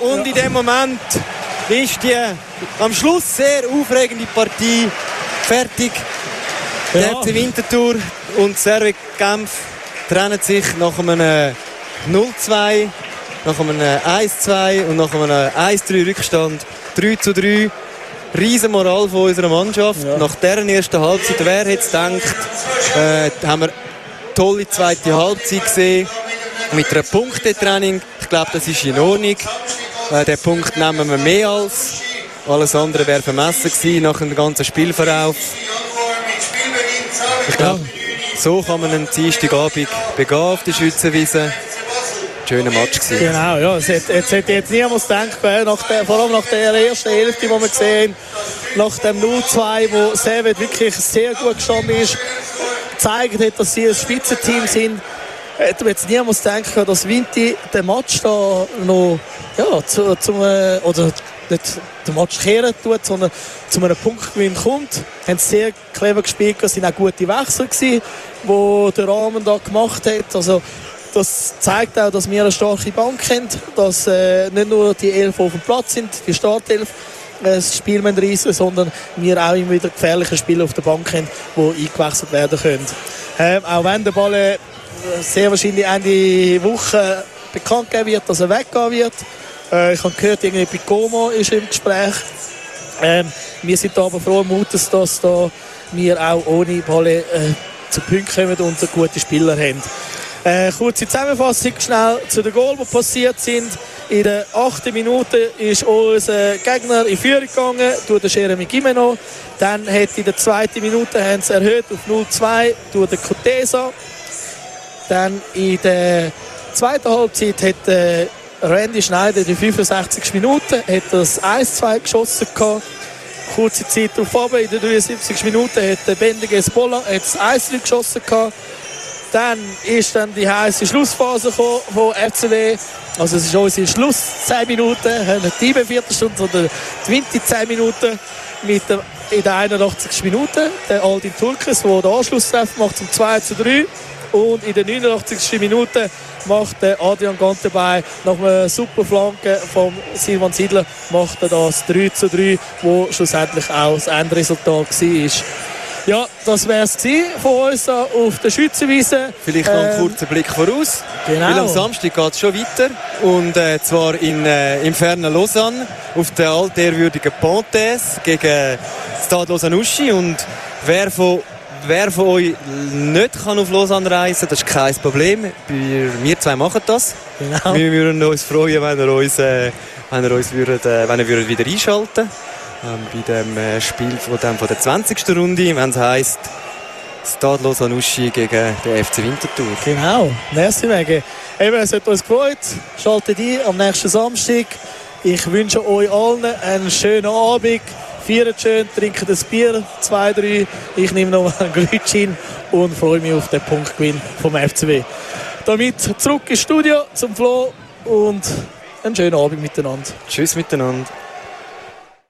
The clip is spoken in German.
und in dem Moment ist die am Schluss sehr aufregende Partie fertig. Der Ja. FC Winterthur und Servet Genf trennen sich nach einem 0-2, nach einem 1-2 und nach einem 1-3 Rückstand 3 zu 3. Riesen Moral von unserer Mannschaft. Nach deren ersten Halbzeit, wer hätte es gedacht, äh, haben wir tolle zweite Halbzeit gesehen mit einer Punktetraining. Ich glaube, das ist in Ordnung. Äh, den Punkt nehmen wir mehr als. Alles andere wäre vermessen gewesen nach dem ganzen Spielverlauf. Ich glaube, so kann man einen Dienstagabend begehen auf der Schützenwiese. Schöner Match gewesen. Genau, ja. Es hätte, jetzt hätte jetzt niemand gedacht, nach der, vor allem nach der ersten Hälfte, die wir gesehen nach dem 0-2, wo Servet wirklich sehr gut gestanden ist, gezeigt hat, dass sie ein Spitzenteam sind, hätte man jetzt niemand denken dass Vinti den Match da noch ja, zu, zum, äh, oder nicht den Match kehren tut, sondern zu einem Punktgewinn kommt. Haben sehr clever gespielt, es waren auch gute Wechsel gewesen, die der Rahmen da gemacht hat. Also, das zeigt auch, dass wir eine starke Bank haben, dass äh, nicht nur die Elf auf dem Platz sind, die Startelf, äh, das Spiel reissen, sondern wir auch immer wieder gefährliche Spieler auf der Bank haben, die eingewechselt werden können. Ähm, auch wenn der Ball äh, sehr wahrscheinlich Ende Woche bekannt gegeben wird, dass er weggehen wird. Äh, ich habe gehört, irgendwie Picomo ist im Gespräch. Ähm, wir sind aber froh Mutes, dass da wir auch ohne Balle äh, zu Punkten kommen und gute Spieler haben. Äh, kurze Zusammenfassung schnell zu den Goal, die passiert sind. In der achten Minute ist unser Gegner in Führung gegangen durch den Jeremy Gimeno. Dann hat in der zweiten Minute haben sie erhöht auf 0-2 durch den Cortesa. Dann in der zweiten Halbzeit hat äh, Randy Schneider der 65. Minute hat das 1-2 geschossen gehabt. Kurze Zeit darauf in der 73. Minute hat der Bendiges Bolla das 1-3 geschossen gehabt. Dann ist dann die heiße Schlussphase gekommen von FCW. Also es ist unsere Schluss 10 Minuten, nicht die Viertelstunde, sondern die Winter 10 Minuten mit der, in der 81. Minute. Der Aldin Turkes, der den Anschlusstreffer macht zum 2 zu 3. Und in der 89. Minute macht Adrian Gantebay nach einer super Flanke von Silvan Siedler macht er das 3 zu 3, wo schlussendlich auch das Endresultat war. Ja, das wäre es von uns auf der Schützenwiese. Vielleicht noch einen Ähm, kurzen Blick voraus. Genau. Weil am Samstag geht es schon weiter. Und äh, zwar in, äh, im fernen Lausanne auf der altehrwürdigen Pontes gegen Stade Lausanne-Uschi. Und wer von, wer von euch nicht kann auf Lausanne reisen das ist kein Problem. Wir, zwei machen das. Genau. Wir würden uns freuen, wenn ihr uns, äh, wenn ihr uns würdet, äh, wenn ihr würdet wieder einschalten ähm, bei dem äh, Spiel von, dem, von der 20. Runde, wenn es heisst Stade Lausanne-Uschi gegen den FC Winterthur. Genau, merci Mege. Eben, es hat uns gefreut. Schaltet ein am nächsten Samstag. Ich wünsche euch allen einen schönen Abend. Feiert schön, trinkt ein Bier, zwei, drei. Ich nehme noch einen Glütschin und freue mich auf den Punktgewinn vom FCW. Damit zurück ins Studio zum Flo und einen schönen Abend miteinander. Tschüss miteinander.